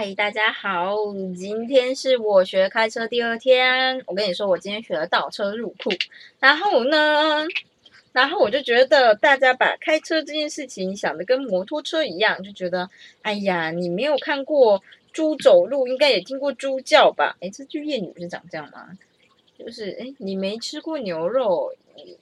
嗨，大家好，今天是我学开车第二天。我跟你说，我今天学了倒车入库，然后呢，然后我就觉得大家把开车这件事情想的跟摩托车一样，就觉得，哎呀，你没有看过猪走路，应该也听过猪叫吧？哎，这句谚语是长这样吗？就是哎，你没吃过牛肉，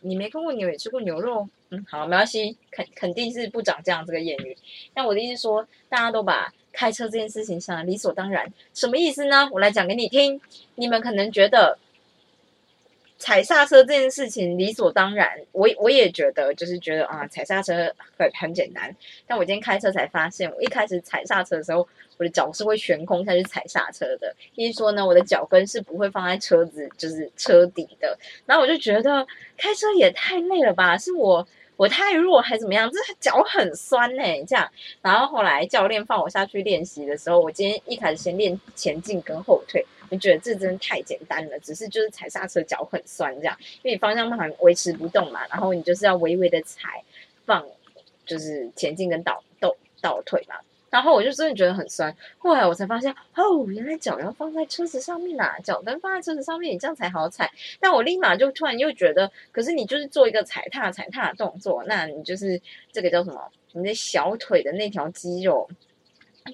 你没看过牛也吃过牛肉，嗯，好，没关系，肯肯定是不长这样这个谚语。那我的意思说，大家都把开车这件事情想理所当然，什么意思呢？我来讲给你听。你们可能觉得踩刹车这件事情理所当然，我我也觉得，就是觉得啊，踩刹车很很简单。但我今天开车才发现，我一开始踩刹车的时候，我的脚是会悬空下去踩刹车的。意思说呢，我的脚跟是不会放在车子就是车底的。然后我就觉得开车也太累了吧，是我。我太弱还怎么样？这脚很酸呢，这样。然后后来教练放我下去练习的时候，我今天一开始先练前进跟后退，我觉得这真的太简单了，只是就是踩刹车脚很酸这样，因为你方向盘维持不动嘛，然后你就是要微微的踩放，就是前进跟倒倒倒退嘛。然后我就真的觉得很酸，后来我才发现，哦，原来脚要放在车子上面呐，脚跟放在车子上面，你这样才好踩。但我立马就突然又觉得，可是你就是做一个踩踏踩踏的动作，那你就是这个叫什么？你的小腿的那条肌肉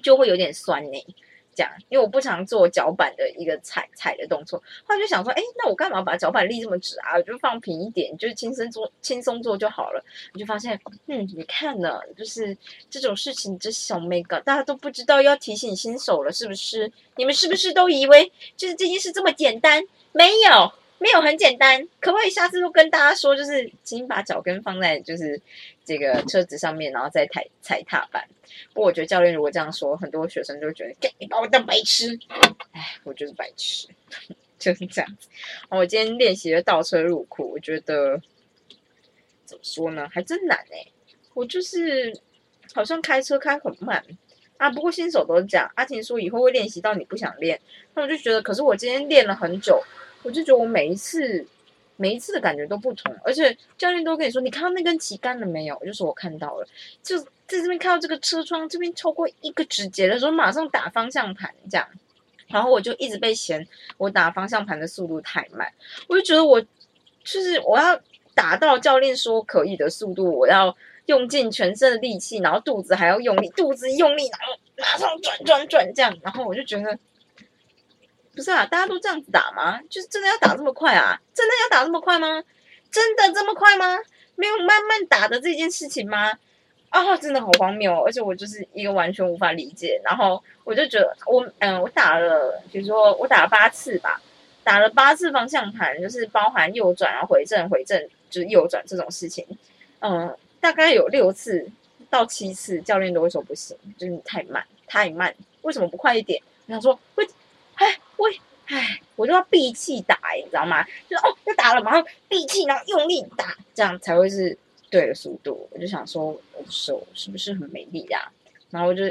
就会有点酸呢。这样，因为我不常做脚板的一个踩踩的动作，后来就想说，哎，那我干嘛把脚板立这么直啊？我就放平一点，就是轻松做，轻松做就好了。我就发现，嗯，你看呢，就是这种事情，这小妹哥大家都不知道要提醒新手了，是不是？你们是不是都以为就是这件事这么简单？没有。没有很简单，可不可以下次都跟大家说，就是请把脚跟放在就是这个车子上面，然后再踩踩踏板。不过我觉得教练如果这样说，很多学生就会觉得，你把我当白痴。哎，我就是白痴，就是这样子。我今天练习了倒车入库，我觉得怎么说呢，还真难哎。我就是好像开车开很慢啊。不过新手都是这样。阿婷说以后会练习到你不想练，那我就觉得，可是我今天练了很久。我就觉得我每一次，每一次的感觉都不同，而且教练都跟你说，你看到那根旗杆了没有？我就说我看到了，就在这边看到这个车窗这边超过一个指节的时候，马上打方向盘这样，然后我就一直被嫌我打方向盘的速度太慢，我就觉得我就是我要打到教练说可以的速度，我要用尽全身的力气，然后肚子还要用力，肚子用力，然后马上转转转这样，然后我就觉得。不是啊，大家都这样子打吗？就是真的要打这么快啊？真的要打这么快吗？真的这么快吗？没有慢慢打的这件事情吗？啊，真的好荒谬哦！而且我就是一个完全无法理解。然后我就觉得，我嗯，我打了，比如说我打了八次吧，打了八次方向盘，就是包含右转啊、回正、回正，就是右转这种事情。嗯，大概有六次到七次，教练都会说不行，就是你太慢，太慢，为什么不快一点？我想说，会。哎，喂，哎，我就要闭气打，你知道吗？就是哦，要打了，马上闭气，然后用力打，这样才会是对的速度。我就想说，我手是不是很没力呀？然后我就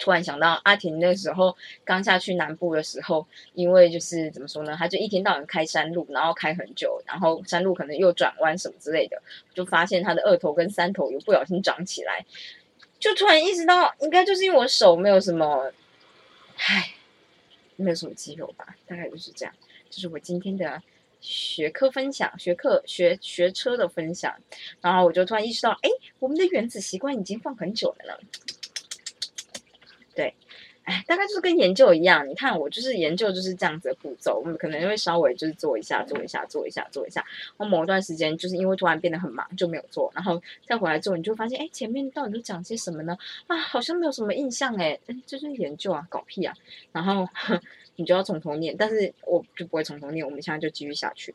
突然想到，阿婷那时候刚下去南部的时候，因为就是怎么说呢，他就一天到晚开山路，然后开很久，然后山路可能又转弯什么之类的，就发现他的二头跟三头有不小心长起来，就突然意识到，应该就是因为我手没有什么，唉。没有什么肌肉吧，大概就是这样。这是我今天的学科分享，学课学学车的分享。然后我就突然意识到，哎，我们的原子习惯已经放很久了呢。对。哎，大概就是跟研究一样，你看我就是研究就是这样子的步骤，我们可能会稍微就是做一下，做一下，做一下，做一下。我某一段时间就是因为突然变得很忙，就没有做，然后再回来做，你就发现，哎，前面到底都讲些什么呢？啊，好像没有什么印象，哎，哎，就是研究啊，搞屁啊！然后你就要从头念，但是我就不会从头念，我们现在就继续下去。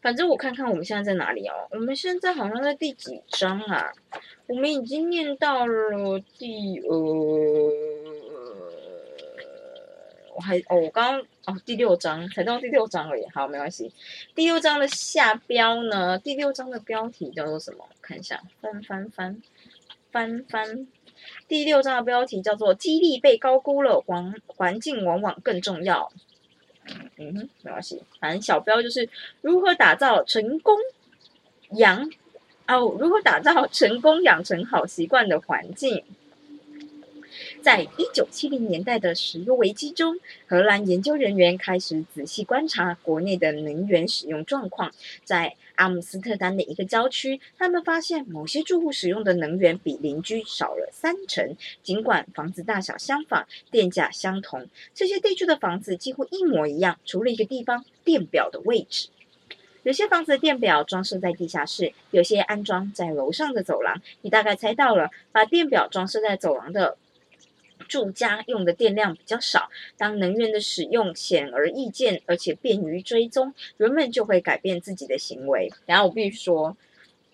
反正我看看我们现在在哪里哦，我们现在好像在第几章啊？我们已经念到了第呃。我还哦，我刚刚哦，第六章才到第六章而已，好，没关系。第六章的下标呢？第六章的标题叫做什么？看一下，翻翻翻翻翻。第六章的标题叫做“激励被高估了，环环境往往更重要”。嗯哼，没关系，反正小标就是如何打造成功养哦，如何打造成功养成好习惯的环境。在一九七零年代的石油危机中，荷兰研究人员开始仔细观察国内的能源使用状况。在阿姆斯特丹的一个郊区，他们发现某些住户使用的能源比邻居少了三成。尽管房子大小相仿，电价相同，这些地区的房子几乎一模一样，除了一个地方——电表的位置。有些房子的电表装设在地下室，有些安装在楼上的走廊。你大概猜到了，把电表装设在走廊的。住家用的电量比较少，当能源的使用显而易见，而且便于追踪，人们就会改变自己的行为。然后我必须说，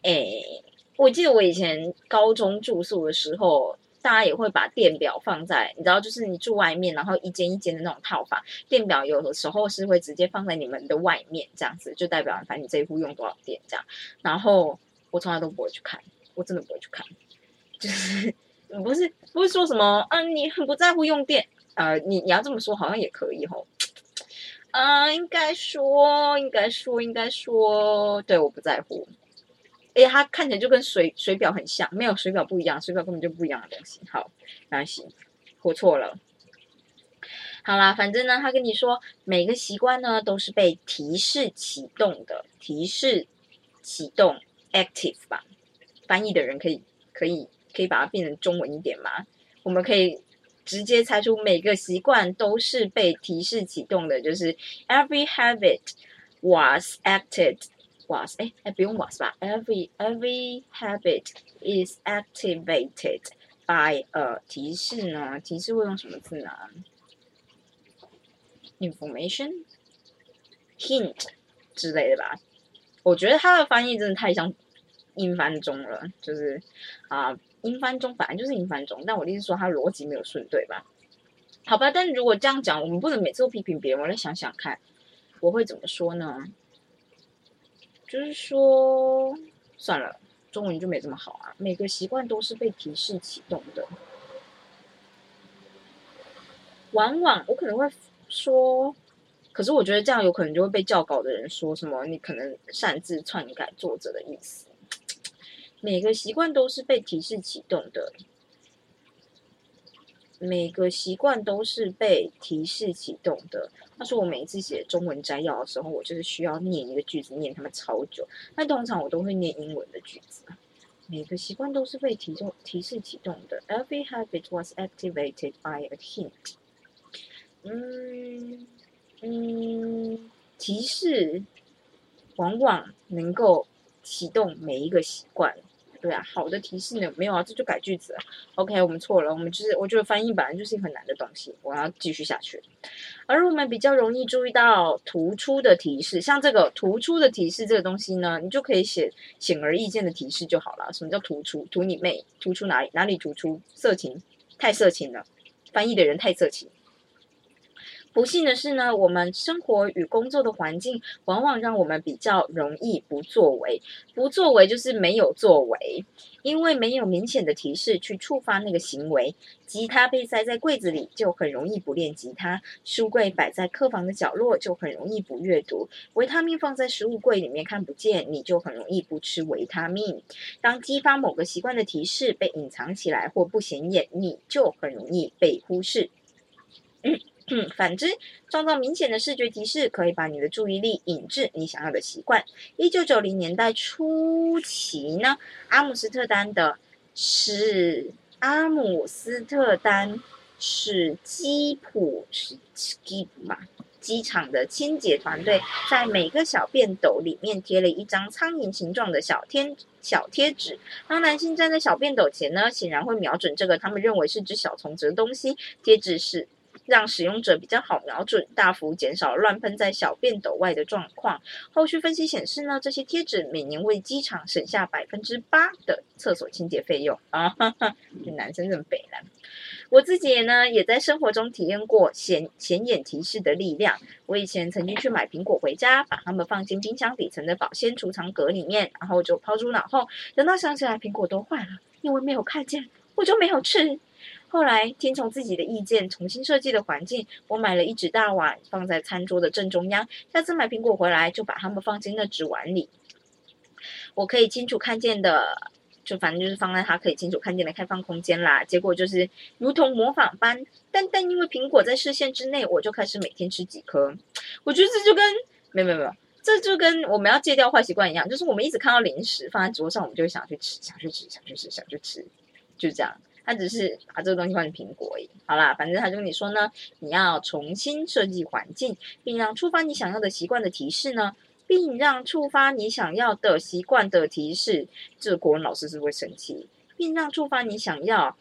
诶，我记得我以前高中住宿的时候，大家也会把电表放在，你知道，就是你住外面，然后一间一间的那种套房，电表有的时候是会直接放在你们的外面，这样子就代表反正你这一户用多少电这样。然后我从来都不会去看，我真的不会去看，就是。不是不是说什么啊？你很不在乎用电啊？你你要这么说好像也可以吼。啊，应该说，应该说，应该说，对，我不在乎。哎，它看起来就跟水水表很像，没有水表不一样，水表根本就不一样的东西。好，没关系，我错了。好啦，反正呢，他跟你说，每个习惯呢都是被提示启动的，提示启动 active 吧。翻译的人可以可以。可以把它变成中文一点吗？我们可以直接猜出每个习惯都是被提示启动的，就是 every habit was acted was 哎哎不用 was 吧？every every habit is activated by a 提示呢？提示会用什么字呢？information hint 之类的吧？我觉得它的翻译真的太像英翻中了，就是啊。英翻中反正就是英翻中，但我的意思说他逻辑没有顺对吧？好吧，但如果这样讲，我们不能每次都批评别人。我来想想看，我会怎么说呢？就是说，算了，中文就没这么好啊。每个习惯都是被提示启动的。往往我可能会说，可是我觉得这样有可能就会被教稿的人说什么，你可能擅自篡改作者的意思。每个习惯都是被提示启动的，每个习惯都是被提示启动的。他说我每一次写中文摘要的时候，我就是需要念一个句子，念他们超久。但通常我都会念英文的句子。每个习惯都是被提动提示启动的。Every habit was activated by a hint。嗯嗯，提示往往能够启动每一个习惯。对啊，好的提示呢？没有啊，这就改句子。OK，我们错了，我们就是我觉得翻译本来就是一个很难的东西，我要继续下去。而我们比较容易注意到突出的提示，像这个突出的提示这个东西呢，你就可以写显而易见的提示就好了。什么叫突出？图你妹！突出哪里？哪里突出？色情？太色情了！翻译的人太色情。不幸的是呢，我们生活与工作的环境往往让我们比较容易不作为。不作为就是没有作为，因为没有明显的提示去触发那个行为。吉他被塞在柜子里，就很容易不练吉他；书柜摆在客房的角落，就很容易不阅读；维他命放在食物柜里面看不见，你就很容易不吃维他命。当激发某个习惯的提示被隐藏起来或不显眼，你就很容易被忽视。嗯，反之，创造明显的视觉提示，可以把你的注意力引至你想要的习惯。一九九零年代初期呢，阿姆斯特丹的史阿姆斯特丹史基普是基普嘛？机场的清洁团队在每个小便斗里面贴了一张苍蝇形状的小贴小贴纸。当男性站在小便斗前呢，显然会瞄准这个他们认为是只小虫子的东西。贴纸是。让使用者比较好瞄准，大幅减少乱喷在小便斗外的状况。后续分析显示呢，这些贴纸每年为机场省下百分之八的厕所清洁费用啊！哈哈，这男生真北蓝。我自己呢，也在生活中体验过显显眼提示的力量。我以前曾经去买苹果回家，把它们放进冰箱底层的保鲜储藏格里面，然后就抛诸脑后。等到想起来苹果都坏了，因为没有看见，我就没有吃。后来听从自己的意见，重新设计的环境，我买了一纸大碗，放在餐桌的正中央。下次买苹果回来，就把它们放进那纸碗里。我可以清楚看见的。就反正就是放在它可以清楚看见的开放空间啦。结果就是如同模仿般，但但因为苹果在视线之内，我就开始每天吃几颗。我觉得这就跟没有没有没有，这就跟我们要戒掉坏习惯一样，就是我们一直看到零食放在桌上，我们就想去吃，想去吃，想去吃，想去吃，就这样。他只是把这个东西换成苹果而已。好啦，反正他就跟你说呢，你要重新设计环境，并让触发你想要的习惯的提示呢，并让触发你想要的习惯的提示，这国文老师是会生气，并让触发你想要、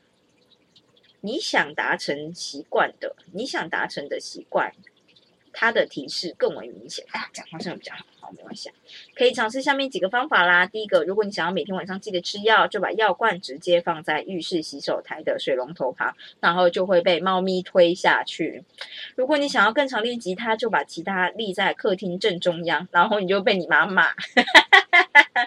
你想达成习惯的、你想达成的习惯。它的提示更为明显。哎，讲方向比较好，好，没关系。可以尝试下面几个方法啦。第一个，如果你想要每天晚上记得吃药，就把药罐直接放在浴室洗手台的水龙头旁，然后就会被猫咪推下去。如果你想要更常练吉他，就把吉他立在客厅正中央，然后你就被你妈骂。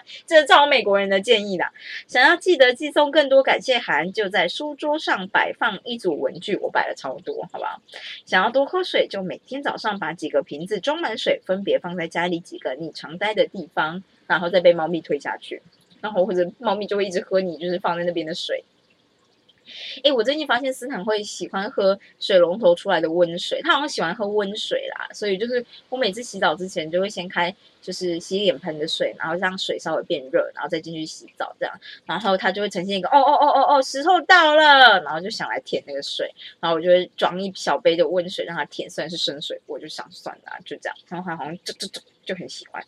这是超美国人的建议啦。想要记得寄送更多感谢函，就在书桌上摆放一组文具，我摆了超多，好不好？想要多喝水，就每天早上把几个瓶子装满水，分别放在家里几个你常待的地方，然后再被猫咪推下去，然后或者猫咪就会一直喝你就是放在那边的水。哎，我最近发现斯坦会喜欢喝水龙头出来的温水，他好像喜欢喝温水啦，所以就是我每次洗澡之前就会先开就是洗脸盆的水，然后让水稍微变热，然后再进去洗澡这样，然后他就会呈现一个哦哦哦哦哦，时候到了，然后就想来舔那个水，然后我就会装一小杯的温水让他舔，虽然是生水，我就想算了，就这样，然后他好像就就就就很喜欢。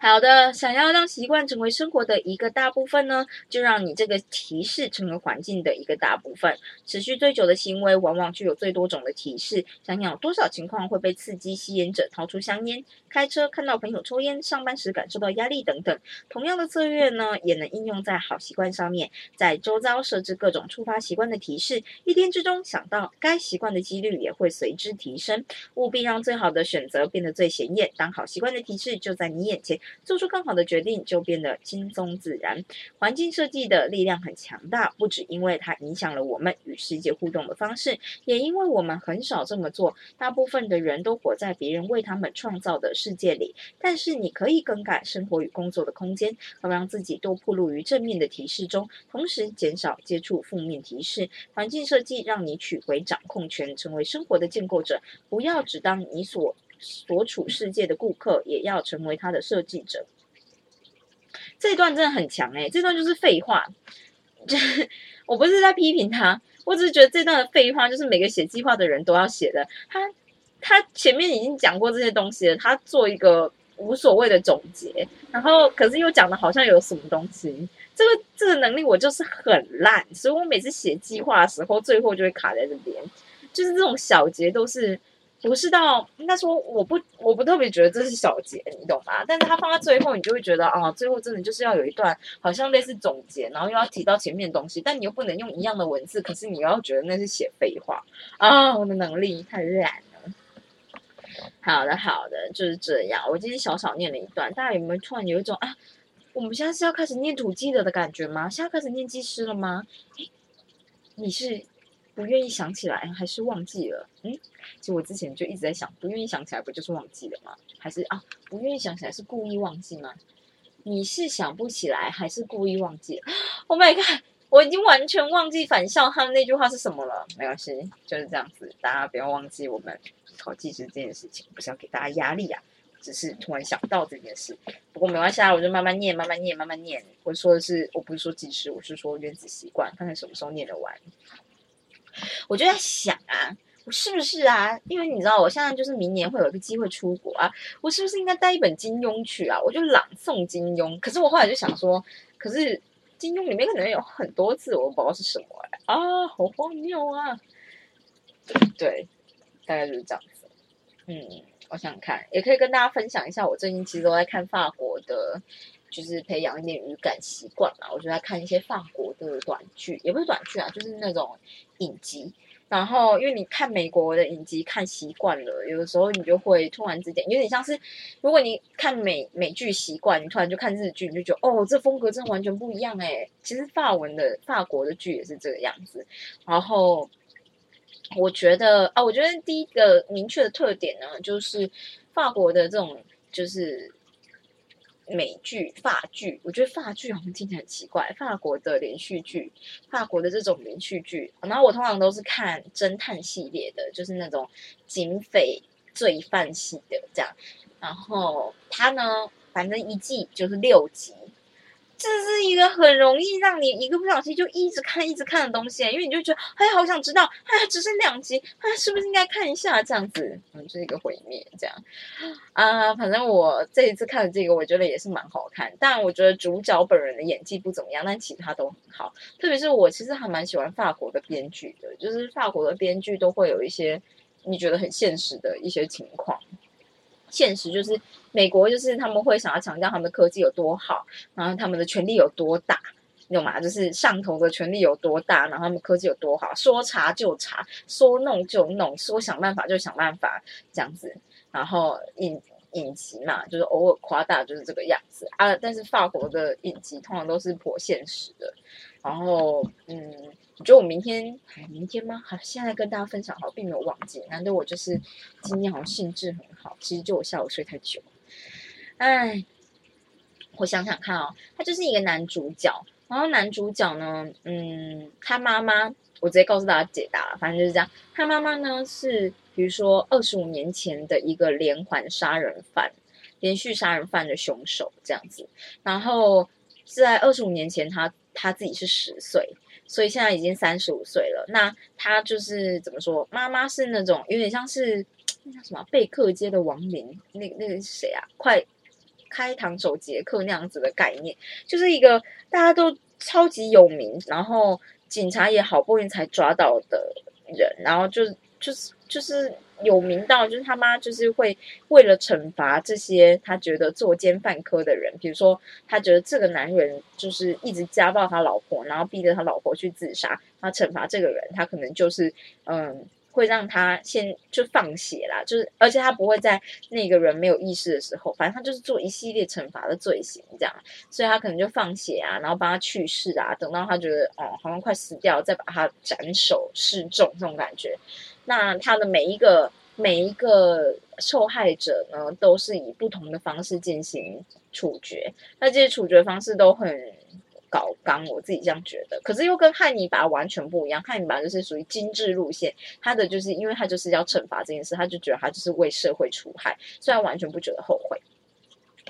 好的，想要让习惯成为生活的一个大部分呢，就让你这个提示成为环境的一个大部分。持续最久的行为，往往具有最多种的提示。想想有多少情况会被刺激吸烟者掏出香烟，开车看到朋友抽烟，上班时感受到压力等等。同样的策略呢，也能应用在好习惯上面，在周遭设置各种触发习惯的提示，一天之中想到该习惯的几率也会随之提升。务必让最好的选择变得最显眼，当好习惯的提示就在你眼前。做出更好的决定就变得轻松自然。环境设计的力量很强大，不只因为它影响了我们与世界互动的方式，也因为我们很少这么做。大部分的人都活在别人为他们创造的世界里。但是你可以更改生活与工作的空间，好让自己多暴露于正面的提示中，同时减少接触负面提示。环境设计让你取回掌控权，成为生活的建构者。不要只当你所。所处世界的顾客也要成为他的设计者。这段真的很强哎，这段就是废话。就是我不是在批评他，我只是觉得这段的废话就是每个写计划的人都要写的。他他前面已经讲过这些东西了，他做一个无所谓的总结，然后可是又讲的好像有什么东西。这个这个能力我就是很烂，所以我每次写计划的时候，最后就会卡在这边。就是这种小节都是。不是到应该说我不我不特别觉得这是小节，你懂吗？但是他放在最后，你就会觉得啊，最后真的就是要有一段好像类似总结，然后又要提到前面东西，但你又不能用一样的文字，可是你又要觉得那是写废话啊！我的能力太烂了。好的好的，就是这样。我今天小小念了一段，大家有没有突然有一种啊，我们现在是要开始念土记的的感觉吗？现在开始念鸡诗了吗？你是？不愿意想起来，还是忘记了？嗯，其实我之前就一直在想，不愿意想起来，不就是忘记了吗？还是啊，不愿意想起来是故意忘记吗？你是想不起来，还是故意忘记？Oh my god，我已经完全忘记返校他们那句话是什么了。没关系，就是这样子，大家不要忘记我们考技师这件事情，不是要给大家压力啊，只是突然想到这件事。不过没关系啊，我就慢慢念，慢慢念，慢慢念。我说的是，我不是说技师，我是说原子习惯，看看什么时候念得完。我就在想啊，我是不是啊？因为你知道，我现在就是明年会有一个机会出国啊，我是不是应该带一本金庸去啊？我就朗诵金庸。可是我后来就想说，可是金庸里面可能有很多字，我不知道是什么哎啊，好荒谬啊！对，大概就是这样子。嗯，我想看，也可以跟大家分享一下，我最近其实都在看法国的。就是培养一点语感习惯嘛，我就在看一些法国的短剧，也不是短剧啊，就是那种影集。然后因为你看美国的影集看习惯了，有的时候你就会突然之间有点像是，如果你看美美剧习惯，你突然就看日剧，你就觉得哦，这风格真的完全不一样哎。其实法文的法国的剧也是这个样子。然后我觉得啊，我觉得第一个明确的特点呢，就是法国的这种就是。美剧、法剧，我觉得法剧好像听起来很奇怪。法国的连续剧，法国的这种连续剧，然后我通常都是看侦探系列的，就是那种警匪罪犯系的这样。然后它呢，反正一季就是六集。这是一个很容易让你一个不小心就一直看、一直看的东西，因为你就觉得哎，好想知道，哎，只剩两集，哎，是不是应该看一下这样子？嗯，就是一个毁灭这样啊。反正我这一次看的这个，我觉得也是蛮好看，但我觉得主角本人的演技不怎么样，但其他都很好。特别是我其实还蛮喜欢法国的编剧的，就是法国的编剧都会有一些你觉得很现实的一些情况。现实就是美国，就是他们会想要强调他们的科技有多好，然后他们的权力有多大，你懂吗？就是上头的权力有多大，然后他们科技有多好，说查就查，说弄就弄，说想办法就想办法这样子。然后影影集嘛，就是偶尔夸大，就是这个样子啊。但是法国的影集通常都是颇现实的。然后，嗯，我觉得我明天，哎，明天吗？好，现在跟大家分享，好，并没有忘记。难得我就是今天好像兴致很好，其实就我下午睡太久。哎，我想想看哦，他就是一个男主角，然后男主角呢，嗯，他妈妈，我直接告诉大家解答了，反正就是这样。他妈妈呢是，比如说二十五年前的一个连环杀人犯，连续杀人犯的凶手这样子。然后是在二十五年前，他。他自己是十岁，所以现在已经三十五岁了。那他就是怎么说？妈妈是那种有点像是那叫什么贝克街的亡灵，那那个是谁啊？快开膛手杰克那样子的概念，就是一个大家都超级有名，然后警察也好不容易才抓到的人，然后就就是就是。有名到就是他妈就是会为了惩罚这些他觉得作奸犯科的人，比如说他觉得这个男人就是一直家暴他老婆，然后逼着他老婆去自杀，他惩罚这个人，他可能就是嗯会让他先就放血啦，就是而且他不会在那个人没有意识的时候，反正他就是做一系列惩罚的罪行这样，所以他可能就放血啊，然后帮他去世啊，等到他觉得哦好像快死掉，再把他斩首示众这种感觉。那他的每一个每一个受害者呢，都是以不同的方式进行处决。那这些处决方式都很搞刚，我自己这样觉得。可是又跟汉尼拔完全不一样。汉尼拔就是属于精致路线，他的就是因为他就是要惩罚这件事，他就觉得他就是为社会除害，虽然完全不觉得后悔。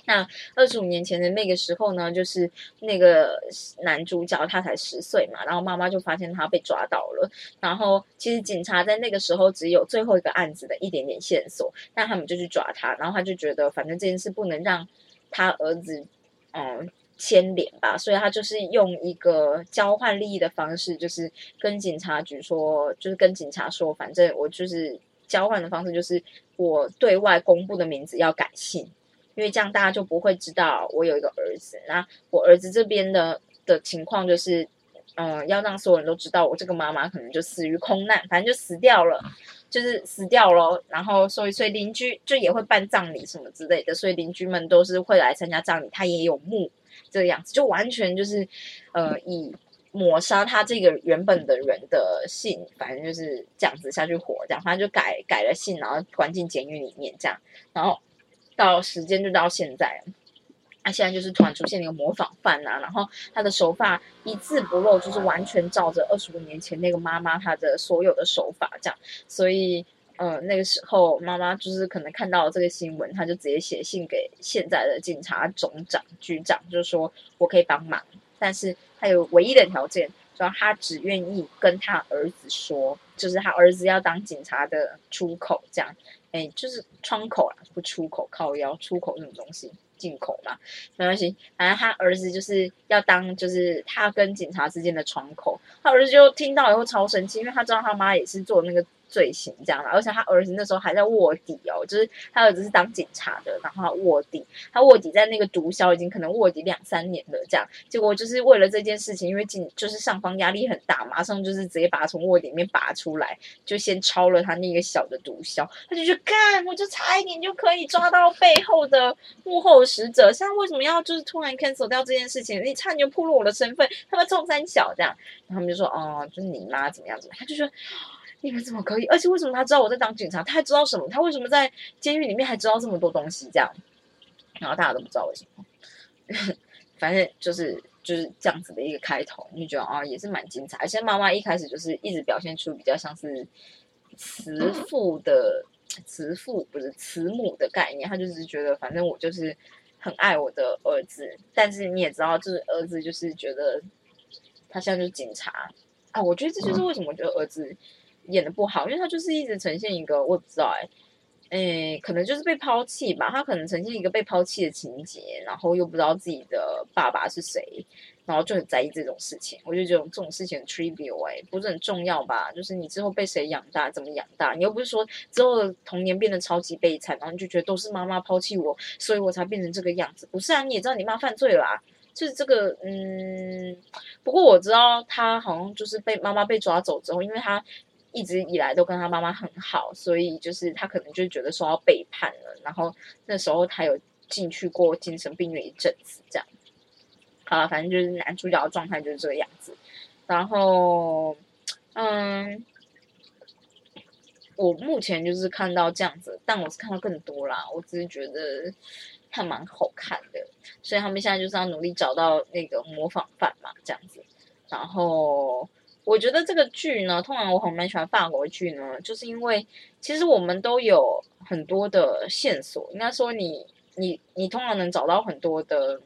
那二十五年前的那个时候呢，就是那个男主角他才十岁嘛，然后妈妈就发现他被抓到了，然后其实警察在那个时候只有最后一个案子的一点点线索，那他们就去抓他，然后他就觉得反正这件事不能让他儿子嗯牵连吧，所以他就是用一个交换利益的方式，就是跟警察局说，就是跟警察说，反正我就是交换的方式，就是我对外公布的名字要改姓。因为这样大家就不会知道我有一个儿子。那我儿子这边的的情况就是，嗯，要让所有人都知道我这个妈妈可能就死于空难，反正就死掉了，就是死掉了。然后所以所以邻居就也会办葬礼什么之类的，所以邻居们都是会来参加葬礼。他也有墓这个样子，就完全就是呃以抹杀他这个原本的人的姓，反正就是这样子下去活，这样反正就改改了姓，然后关进监狱里面这样，然后。到时间就到现在，他现在就是突然出现了一个模仿犯啊，然后他的手法一字不漏，就是完全照着二十五年前那个妈妈她的所有的手法这样，所以呃那个时候妈妈就是可能看到这个新闻，他就直接写信给现在的警察总长局长，就是说我可以帮忙，但是他有唯一的条件，说他只愿意跟他儿子说，就是他儿子要当警察的出口这样。哎，就是窗口啊，出口，靠腰出口那种东西，进口嘛，没关系。反正他儿子就是要当，就是他跟警察之间的窗口。他儿子就听到以后超生气，因为他知道他妈也是做那个。罪行这样的，而且他儿子那时候还在卧底哦，就是他儿子是当警察的，然后他卧底，他卧底在那个毒枭已经可能卧底两三年了，这样，结果就是为了这件事情，因为警就是上方压力很大，马上就是直接把他从卧底里面拔出来，就先抄了他那个小的毒枭，他就去干，我就差一点就可以抓到背后的幕后使者，现在为什么要就是突然 cancel 掉这件事情？你差点就暴露我的身份，他们冲三小这样，然后他们就说哦，就是你妈怎么样怎么，他就说。你们怎么可以？而且为什么他知道我在当警察？他还知道什么？他为什么在监狱里面还知道这么多东西？这样，然后大家都不知道为什么，反正就是就是这样子的一个开头，你就觉得啊也是蛮精彩。而且妈妈一开始就是一直表现出比较像是慈父的慈父不是慈母的概念，他就是觉得反正我就是很爱我的儿子，但是你也知道，就是儿子就是觉得他现在就是警察啊。我觉得这就是为什么我觉得儿子演的不好，因为他就是一直呈现一个我不知道哎。诶，可能就是被抛弃吧。他可能呈现一个被抛弃的情节，然后又不知道自己的爸爸是谁，然后就很在意这种事情。我就觉得这种事情 trivial 哎，不是很重要吧？就是你之后被谁养大，怎么养大，你又不是说之后的童年变得超级悲惨，然后你就觉得都是妈妈抛弃我，所以我才变成这个样子。不是啊，你也知道你妈犯罪了，啊，就是这个嗯。不过我知道他好像就是被妈妈被抓走之后，因为他。一直以来都跟他妈妈很好，所以就是他可能就觉得说要背叛了。然后那时候他有进去过精神病院一阵子，这样。好了，反正就是男主角的状态就是这个样子。然后，嗯，我目前就是看到这样子，但我是看到更多啦。我只是觉得还蛮好看的，所以他们现在就是要努力找到那个模仿犯嘛，这样子。然后。我觉得这个剧呢，通常我很蛮喜欢法国剧呢，就是因为其实我们都有很多的线索。应该说，你你你通常能找到很多的，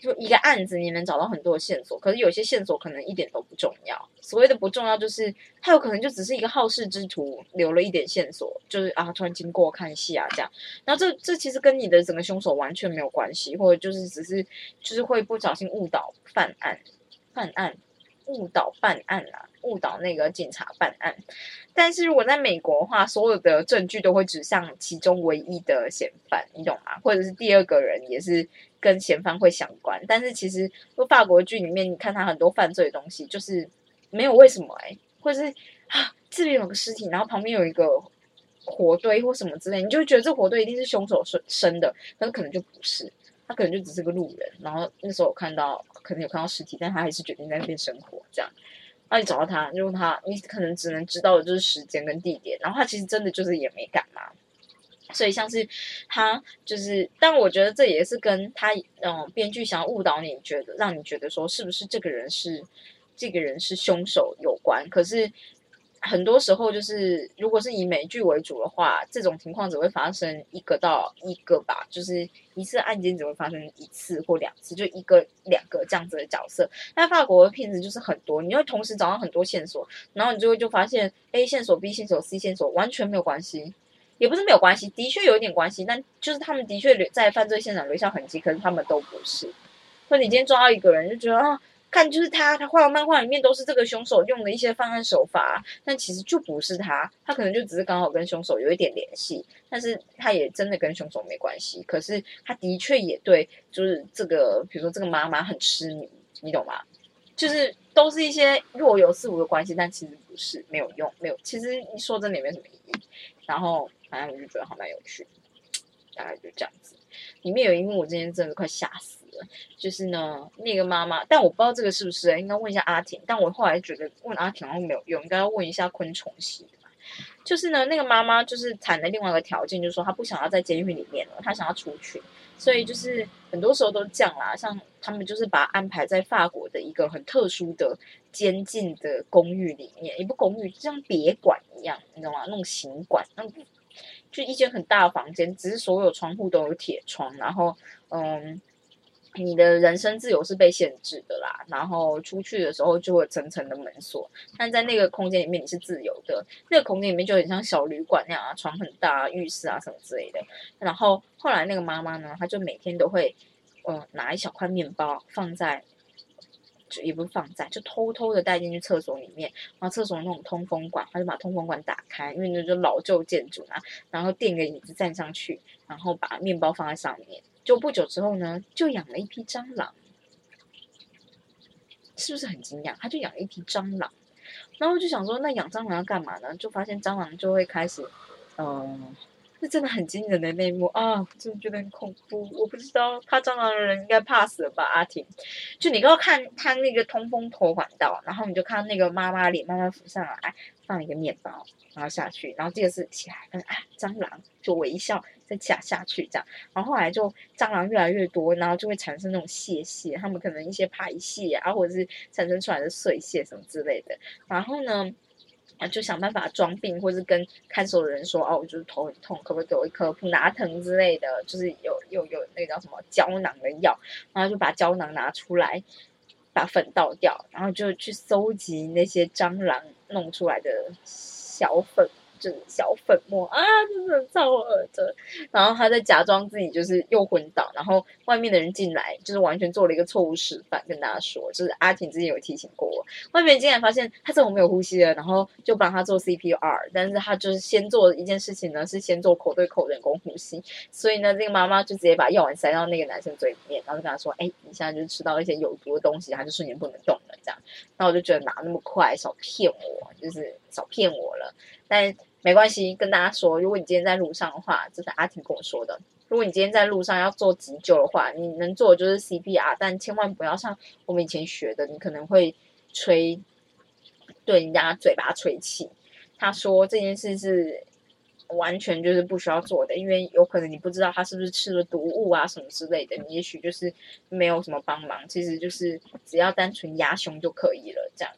就一个案子，你能找到很多的线索。可是有些线索可能一点都不重要。所谓的不重要，就是它有可能就只是一个好事之徒留了一点线索，就是啊，突然经过看戏啊这样。然后这这其实跟你的整个凶手完全没有关系，或者就是只是就是会不小心误导犯案犯案。误导办案啊，误导那个警察办案。但是如果在美国的话，所有的证据都会指向其中唯一的嫌犯，你懂吗？或者是第二个人也是跟嫌犯会相关。但是其实，说法国剧里面，你看他很多犯罪的东西，就是没有为什么哎，或者是啊这边有个尸体，然后旁边有一个火堆或什么之类，你就觉得这火堆一定是凶手生生的，但是可能就不是。他可能就只是个路人，然后那时候我看到，可能有看到尸体，但他还是决定在那边生活。这样，那你找到他，如果他，你可能只能知道的就是时间跟地点，然后他其实真的就是也没干嘛。所以像是他就是，但我觉得这也是跟他嗯编剧想要误导你，觉得让你觉得说是不是这个人是这个人是凶手有关，可是。很多时候就是，如果是以美剧为主的话，这种情况只会发生一个到一个吧，就是一次案件只会发生一次或两次，就一个两个这样子的角色。但法国的片子就是很多，你会同时找到很多线索，然后你就会就发现 A 线索、B 线索、C 线索完全没有关系，也不是没有关系，的确有一点关系，但就是他们的确留在犯罪现场留下痕迹，可是他们都不是。或者你今天抓到一个人，就觉得啊。看，就是他，他画的漫画里面都是这个凶手用的一些犯案手法，但其实就不是他，他可能就只是刚好跟凶手有一点联系，但是他也真的跟凶手没关系。可是他的确也对，就是这个，比如说这个妈妈很痴迷，你懂吗？就是都是一些若有似无的关系，但其实不是，没有用，没有。其实说真的也没什么意义。然后反正我就觉得好蛮有趣，大概就这样子。里面有一幕，我今天真的快吓死。就是呢，那个妈妈，但我不知道这个是不是，应该问一下阿婷。但我后来觉得问阿婷好像没有用，应该要问一下昆虫系的。就是呢，那个妈妈就是谈了另外一个条件，就是说她不想要在监狱里面了，她想要出去。所以就是很多时候都这样啦，像他们就是把安排在法国的一个很特殊的监禁的公寓里面，也不公寓，就像别馆一样，你知道吗？那种刑馆，那就一间很大的房间，只是所有窗户都有铁窗，然后嗯。你的人生自由是被限制的啦，然后出去的时候就会层层的门锁，但在那个空间里面你是自由的。那个空间里面就很像小旅馆那样啊，床很大，浴室啊什么之类的。然后后来那个妈妈呢，她就每天都会，嗯，拿一小块面包放在，就也不是放在，就偷偷的带进去厕所里面。然后厕所那种通风管，她就把通风管打开，因为那就老旧建筑嘛。然后垫个椅子站上去，然后把面包放在上面。就不久之后呢，就养了一批蟑螂，是不是很惊讶？他就养了一批蟑螂，然后就想说，那养蟑螂要干嘛呢？就发现蟑螂就会开始，嗯，那真的很惊人的内幕啊！真的觉得很恐怖。我不知道怕蟑螂的人应该怕死了吧？阿婷，就你刚刚看他那个通风头管道，然后你就看那个妈妈脸慢慢浮上来，放一个面包，然后下去，然后这个是起来，啊，蟑螂就微笑再下下去这样，然后后来就蟑螂越来越多，然后就会产生那种屑屑，他们可能一些排泄啊，或者是产生出来的碎屑什么之类的，然后呢？啊，就想办法装病，或是跟看守的人说，哦，我就是头很痛，可不可以给我一颗普拿疼之类的？就是有有有那个叫什么胶囊的药，然后就把胶囊拿出来，把粉倒掉，然后就去搜集那些蟑螂弄出来的小粉。就是小粉末啊，真的超恶的。然后他在假装自己就是又昏倒，然后外面的人进来，就是完全做了一个错误示范，跟大家说，就是阿婷之前有提醒过我，外面竟然发现他这种没有呼吸了，然后就帮他做 CPR，但是他就是先做一件事情呢，是先做口对口人工呼吸，所以呢，这个妈妈就直接把药丸塞到那个男生嘴里面，然后跟他说，哎，你现在就吃到一些有毒的东西，他就瞬间不能动了，这样。那我就觉得哪那么快，少骗我，就是少骗我了，但。没关系，跟大家说，如果你今天在路上的话，这是阿婷跟我说的。如果你今天在路上要做急救的话，你能做的就是 CPR，但千万不要像我们以前学的，你可能会吹对人家嘴巴吹气。他说这件事是完全就是不需要做的，因为有可能你不知道他是不是吃了毒物啊什么之类的，你也许就是没有什么帮忙，其实就是只要单纯压胸就可以了，这样。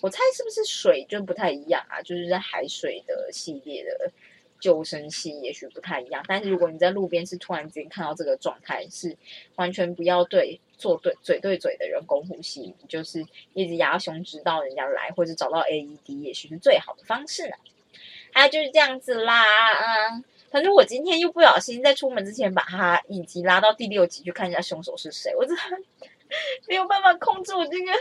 我猜是不是水就不太一样啊？就是在海水的系列的救生器，也许不太一样。但是如果你在路边是突然间看到这个状态，是完全不要对做对嘴对嘴的人工呼吸，就是一直压胸，直到人家来，或者找到 AED，也许是最好的方式呢。还有就是这样子啦，嗯，反正我今天又不小心在出门之前把他以及拉到第六集去看一下凶手是谁，我真的 没有办法控制我这个。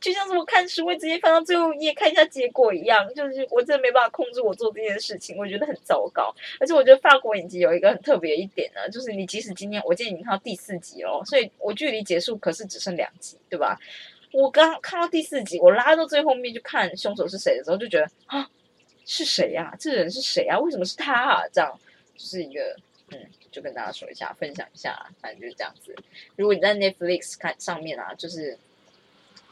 就像是我看书会直接翻到最后一页看一下结果一样，就是我真的没办法控制我做这件事情，我觉得很糟糕。而且我觉得法国影集有一个很特别一点呢，就是你即使今天我今天已经看到第四集了，所以我距离结束可是只剩两集，对吧？我刚看到第四集，我拉到最后面去看凶手是谁的时候，就觉得啊，是谁呀？这人是谁啊？为什么是他啊？这样就是一个嗯，就跟大家说一下，分享一下，反正就是这样子。如果你在 Netflix 看上面啊，就是。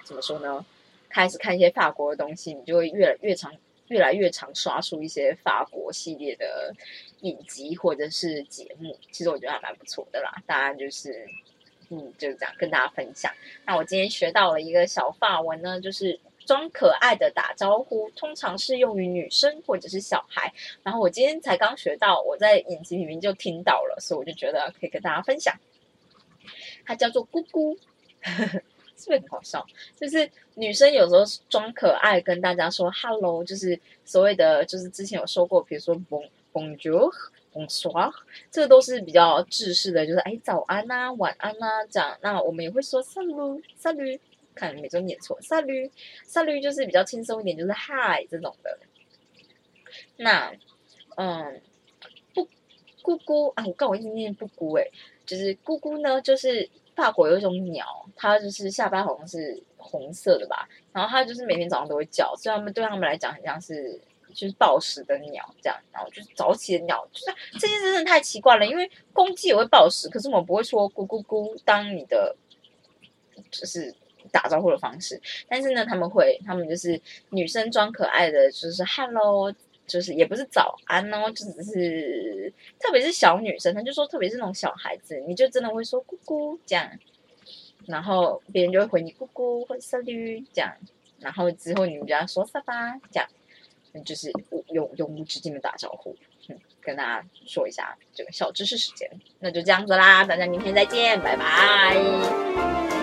怎么说呢？开始看一些法国的东西，你就会越来越常、越来越常刷出一些法国系列的影集或者是节目。其实我觉得还蛮不错的啦。当然就是，嗯，就是这样跟大家分享。那我今天学到了一个小法文呢，就是装可爱的打招呼，通常适用于女生或者是小孩。然后我今天才刚学到，我在影集里面就听到了，所以我就觉得可以跟大家分享。它叫做咕咕。是不是很好笑？就是女生有时候装可爱，跟大家说 “hello”，就是所谓的，就是之前有说过，比如说 “bon bonjour bonsoir”，这都是比较制式的，就是哎早安呐，晚安呐这样。那我们也会说 “salut salut”，看每周念错 “salut salut”，就是比较轻松一点，就是 “hi” 这种的。那嗯，不咕咕啊，我刚我一直念不咕哎，就是咕咕呢，就是。法国有一种鸟，它就是下巴好像是红色的吧，然后它就是每天早上都会叫，所以他们对他们来讲很像是就是报时的鸟这样，然后就是早起的鸟，就是这件事真的太奇怪了，因为公鸡也会报时，可是我们不会说咕咕咕当你的就是打招呼的方式，但是呢他们会，他们就是女生装可爱的就是 hello。就是也不是早安哦，就只是特别是小女生，她就说特别是那种小孩子，你就真的会说姑姑这样，然后别人就会回你姑姑或者色绿这样，然后之后你们就要说萨巴这样，就是永永无止境的打招呼，跟大家说一下这个小知识时间，那就这样子啦，大家明天再见，拜拜。